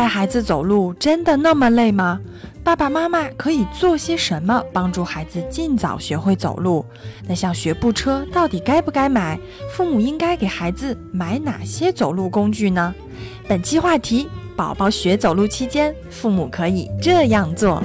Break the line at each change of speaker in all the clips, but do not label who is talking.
带孩子走路真的那么累吗？爸爸妈妈可以做些什么帮助孩子尽早学会走路？那像学步车到底该不该买？父母应该给孩子买哪些走路工具呢？本期话题：宝宝学走路期间，父母可以这样做。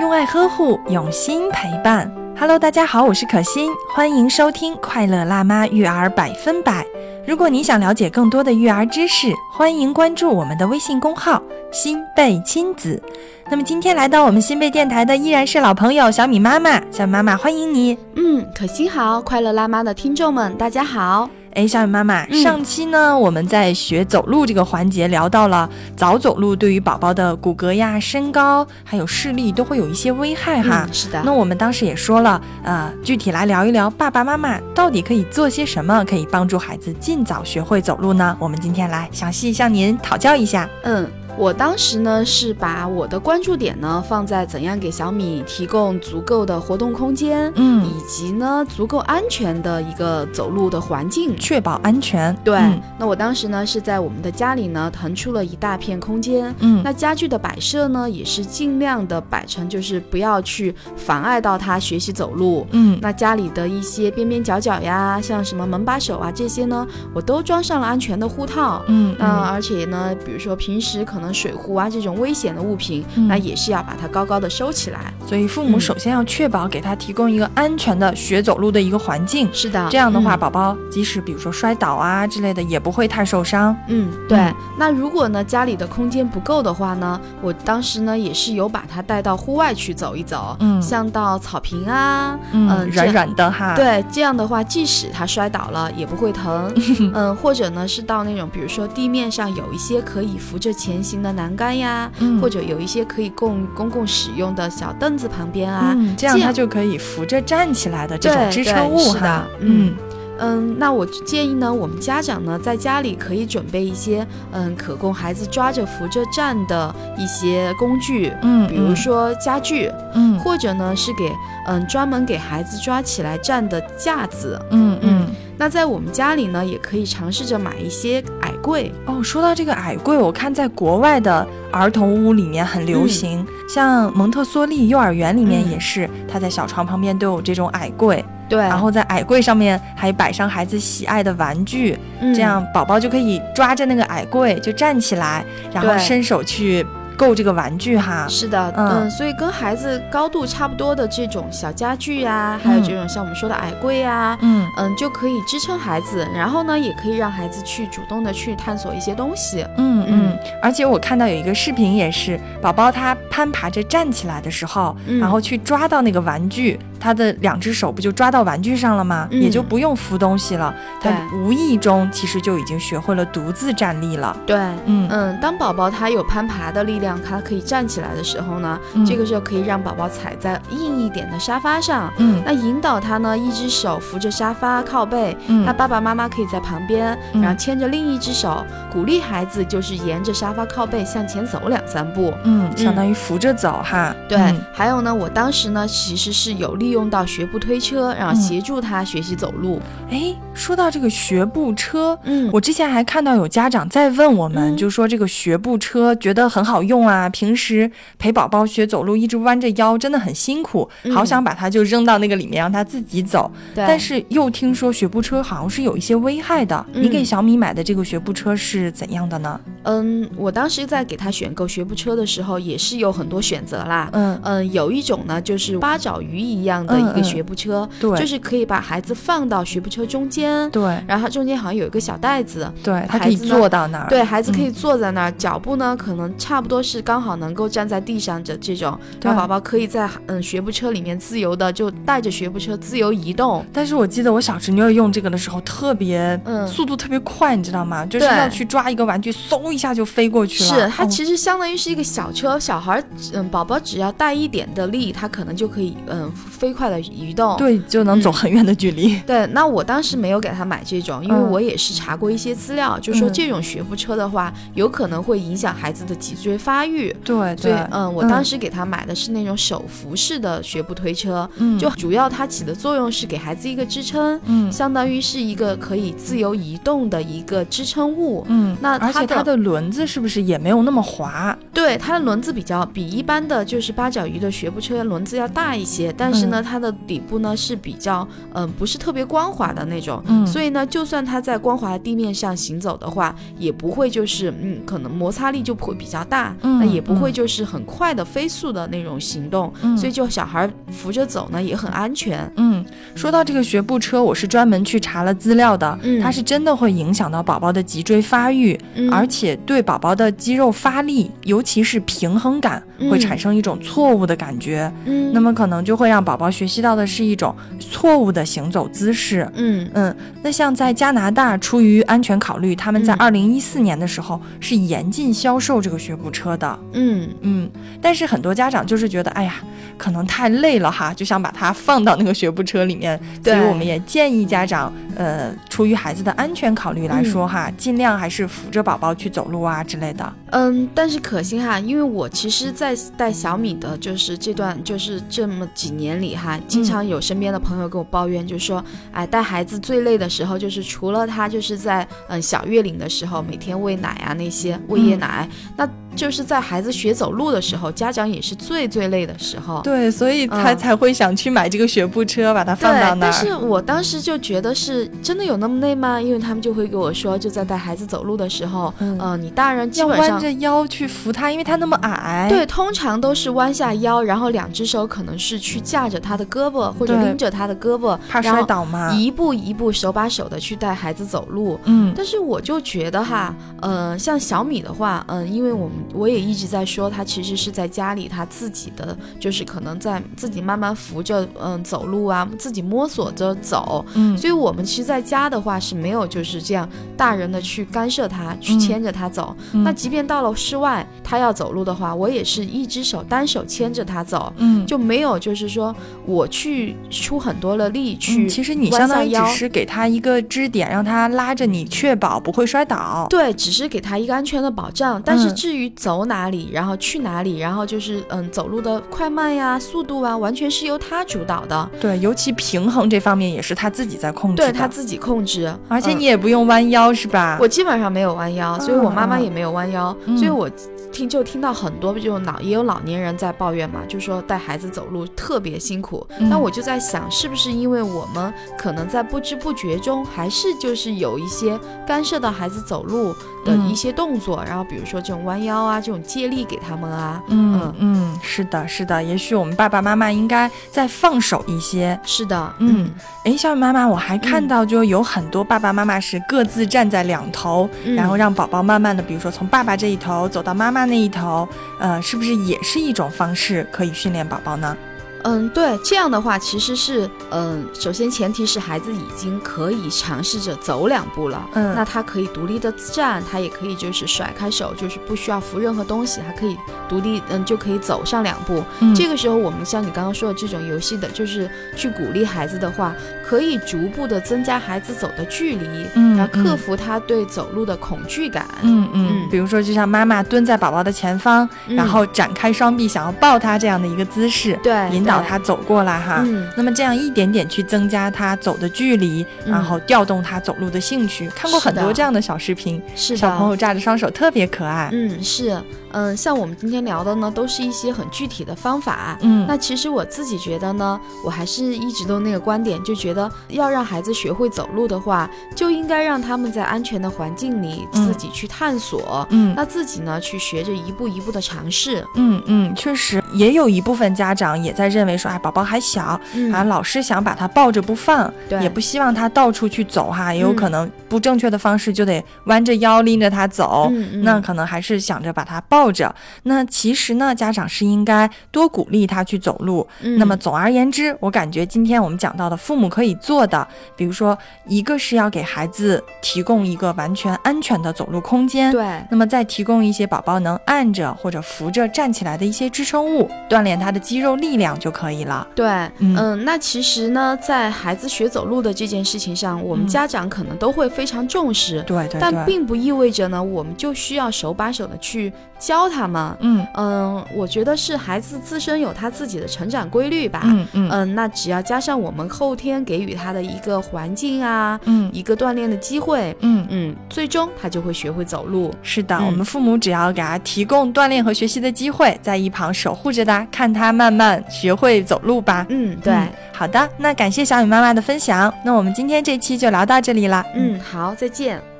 用爱呵护，用心陪伴。Hello，大家好，我是可心，欢迎收听快乐辣妈育儿百分百。如果你想了解更多的育儿知识，欢迎关注我们的微信公号“新贝亲子”。那么今天来到我们新贝电台的依然是老朋友小米妈妈，小米妈妈欢迎你。
嗯，可心好，快乐辣妈的听众们，大家好。
哎，小雨妈妈，上期呢，我们在学走路这个环节聊到了早走路对于宝宝的骨骼呀、身高还有视力都会有一些危害哈。
是的。
那我们当时也说了，呃，具体来聊一聊爸爸妈妈到底可以做些什么，可以帮助孩子尽早学会走路呢？我们今天来详细向您讨教一下。
嗯。我当时呢是把我的关注点呢放在怎样给小米提供足够的活动空间，
嗯，
以及呢足够安全的一个走路的环境，
确保安全。
对，那我当时呢是在我们的家里呢腾出了一大片空间，
嗯，
那家具的摆设呢也是尽量的摆成就是不要去妨碍到他学习走路，
嗯，
那家里的一些边边角角呀，像什么门把手啊这些呢，我都装上了安全的护套，
嗯，
那而且呢，比如说平时可能。水壶啊，这种危险的物品，那也是要把它高高的收起来。
所以父母首先要确保给他提供一个安全的学走路的一个环境。
是的，
这样的话，宝宝即使比如说摔倒啊之类的，也不会太受伤。
嗯，对。那如果呢家里的空间不够的话呢，我当时呢也是有把他带到户外去走一走，
嗯，
像到草坪啊，
嗯，软软的哈。
对，这样的话，即使他摔倒了也不会疼。嗯，或者呢是到那种比如说地面上有一些可以扶着前行。的栏杆呀，或者有一些可以供公共使用的小凳子旁边啊，
这样他就可以扶着站起来的这种支撑物
哈。嗯嗯，那我建议呢，我们家长呢在家里可以准备一些嗯可供孩子抓着扶着站的一些工具，
嗯，
比如说家具，
嗯，
或者呢是给嗯专门给孩子抓起来站的架子，
嗯嗯。
那在我们家里呢，也可以尝试着买一些矮柜
哦。说到这个矮柜，我看在国外的儿童屋里面很流行，像蒙特梭利幼儿园里面也是，他在小床旁边都有这种矮柜。
对，
然后在矮柜上面还摆上孩子喜爱的玩具，这样宝宝就可以抓着那个矮柜就站起来，然后伸手去。够这个玩具哈，
是的，嗯，所以跟孩子高度差不多的这种小家具呀，还有这种像我们说的矮柜呀，
嗯。
嗯，就可以支撑孩子，然后呢，也可以让孩子去主动的去探索一些东西，
嗯嗯，而且我看到有一个视频也是，宝宝他攀爬着站起来的时候，然后去抓到那个玩具。他的两只手不就抓到玩具上了吗？也就不用扶东西了。他无意中其实就已经学会了独自站立了。
对，
嗯
嗯。当宝宝他有攀爬的力量，他可以站起来的时候呢，这个时候可以让宝宝踩在硬一点的沙发上。
嗯，
那引导他呢，一只手扶着沙发靠背。嗯，那爸爸妈妈可以在旁边，然后牵着另一只手，鼓励孩子就是沿着沙发靠背向前走两三步。
嗯，相当于扶着走哈。
对，还有呢，我当时呢其实是有利。利用到学步推车，然后协助他学习走路。
哎，说到这个学步车，
嗯，
我之前还看到有家长在问我们，就说这个学步车觉得很好用啊，平时陪宝宝学走路一直弯着腰，真的很辛苦，好想把它就扔到那个里面让他自己走。对但是又听说学步车好像是有一些危害的。你给小米买的这个学步车是怎样的呢？
嗯，我当时在给他选购学步车的时候，也是有很多选择啦。
嗯
嗯，有一种呢，就是八爪鱼一样。的一个学步车，
对，
就是可以把孩子放到学步车中间，
对，
然后它中间好像有一个小袋子，
对，他可以坐到那儿，
对孩子可以坐在那儿，脚步呢可能差不多是刚好能够站在地上的这种，让宝宝可以在嗯学步车里面自由的就带着学步车自由移动。
但是我记得我小侄女儿用这个的时候特别，嗯，速度特别快，你知道吗？就是要去抓一个玩具，嗖一一下就飞过去了。
是，它其实相当于是一个小车，小孩嗯，宝宝只要带一点的力，他可能就可以嗯飞快的移动，
对，就能走很远的距离。
对，那我当时没有给他买这种，因为我也是查过一些资料，就说这种学步车的话，有可能会影响孩子的脊椎发育。
对，
所以嗯，我当时给他买的是那种手扶式的学步推车，嗯，就主要它起的作用是给孩子一个支撑，嗯，相当于是一个可以自由移动的一个支撑物，
嗯，
那
而且它的轮子是不是也没有那么滑？
对，它的轮子比较比一般的就是八角鱼的学步车轮子要大一些，但是呢，它的底部呢是比较嗯不是特别光滑的那种，嗯，所以呢，就算它在光滑的地面上行走的话，也不会就是嗯可能摩擦力就会比较大，那也不会就是很快的飞速的那种行动，所以就小孩扶着走呢也很安全。
嗯，说到这个学步车，我是专门去查了资料的，它是真的会影响到宝宝的脊椎发育，而且对宝宝的肌肉发力，尤其是平衡感，会产生一种错误的感觉。嗯，那么可能就会让宝宝学习到的是一种错误的行走姿势。嗯嗯，那像在加拿大，出于安全考虑，他们在二零一四年的时候是严禁销售这个学步车的。嗯嗯，但是很多家长就是觉得，哎呀，可能太累了哈，就想把它放到那个学步车里面。所以我们也建议家长，呃，出于孩子的安全考虑来说哈，尽量还是扶着宝宝去走路啊之类的。
嗯，但是可心哈，因为我其实，在带小米的，就是这段，就是这么几年里哈，经常有身边的朋友跟我抱怨，就说，哎，带孩子最累的时候，就是除了他就是在嗯小月龄的时候，每天喂奶啊那些喂夜奶，那。就是在孩子学走路的时候，家长也是最最累的时候。
对，所以他才会想去买这个学步车，把它放到那
儿。但是我当时就觉得是真的有那么累吗？因为他们就会给我说，就在带孩子走路的时候，嗯，你大人基本
上弯着腰去扶他，因为他那么矮。
对，通常都是弯下腰，然后两只手可能是去架着他的胳膊或者拎着他的胳膊，
怕摔倒吗？
一步一步手把手的去带孩子走路。嗯，但是我就觉得哈，呃，像小米的话，嗯，因为我们。我也一直在说，他其实是在家里，他自己的就是可能在自己慢慢扶着，嗯，走路啊，自己摸索着走。嗯，所以我们其实在家的话是没有就是这样大人的去干涉他，去牵着他走。那即便到了室外，他要走路的话，我也是一只手单手牵着他走。嗯，就没有就是说我去出很多的力去。
其实你相当于只是给他一个支点，让他拉着你，确保不会摔倒。
对，只是给他一个安全的保障。但是至于走哪里，然后去哪里，然后就是嗯，走路的快慢呀、速度啊，完全是由他主导的。
对，尤其平衡这方面也是他自己在控制。
对他自己控制，
而且你也不用弯腰，是吧？
我基本上没有弯腰，所以我妈妈也没有弯腰，所以我。听就听到很多就老也有老年人在抱怨嘛，就说带孩子走路特别辛苦。那我就在想，是不是因为我们可能在不知不觉中，还是就是有一些干涉到孩子走路的一些动作，然后比如说这种弯腰啊，这种借力给他们啊。
嗯嗯，是的，是的。也许我们爸爸妈妈应该再放手一些。
是的，
嗯。哎，小雨妈妈，我还看到就有很多爸爸妈妈是各自站在两头，然后让宝宝慢慢的，比如说从爸爸这一头走到妈妈。那一头，呃，是不是也是一种方式可以训练宝宝呢？
嗯，对，这样的话其实是，嗯，首先前提是孩子已经可以尝试着走两步了，嗯，那他可以独立的站，他也可以就是甩开手，就是不需要扶任何东西，还可以独立，嗯，就可以走上两步。这个时候，我们像你刚刚说的这种游戏的，就是去鼓励孩子的话，可以逐步的增加孩子走的距离，嗯，然后克服他对走路的恐惧感，
嗯嗯，比如说就像妈妈蹲在宝宝的前方，然后展开双臂想要抱他这样的一个姿势，
对，
引。导他走过来哈，那么这样一点点去增加他走的距离，然后调动他走路的兴趣。看过很多这样的小视频，
是
小朋友扎着双手，特别可爱。
嗯，是。嗯，像我们今天聊的呢，都是一些很具体的方法。嗯，那其实我自己觉得呢，我还是一直都那个观点，就觉得要让孩子学会走路的话，就应该让他们在安全的环境里自己去探索。嗯，那自己呢，去学着一步一步的尝试。
嗯嗯，确实也有一部分家长也在认为说，哎，宝宝还小啊，老师想把他抱着不放，也不希望他到处去走哈，也有可能不正确的方式就得弯着腰拎着他走。嗯那可能还是想着把他抱。抱着。那其实呢，家长是应该多鼓励他去走路。那么总而言之，我感觉今天我们讲到的父母可以做的，比如说一个是要给孩子提供一个完全安全的走路空间，
对。
那么再提供一些宝宝能按着或者扶着站起来的一些支撑物，锻炼他的肌肉力量就可以了。
对，嗯，那其实呢，在孩子学走路的这件事情上，我们家长可能都会非常重视。
对对。
但并不意味着呢，我们就需要手把手的去教他们。嗯嗯，我觉得是孩子自身有他自己的成长规律吧。嗯嗯嗯，那只要加上我们后天给予他的一个环境啊，嗯，一个锻炼的机会，嗯嗯，最终他就会学会走路。
是的，我们父母只要给他提供锻炼和学习的机会，在一旁守护着他，看他慢慢学会走路吧。
嗯，对，
好的，那感谢小雨妈妈的分享。那我们今天这期就聊到这里了。
嗯，好，再见。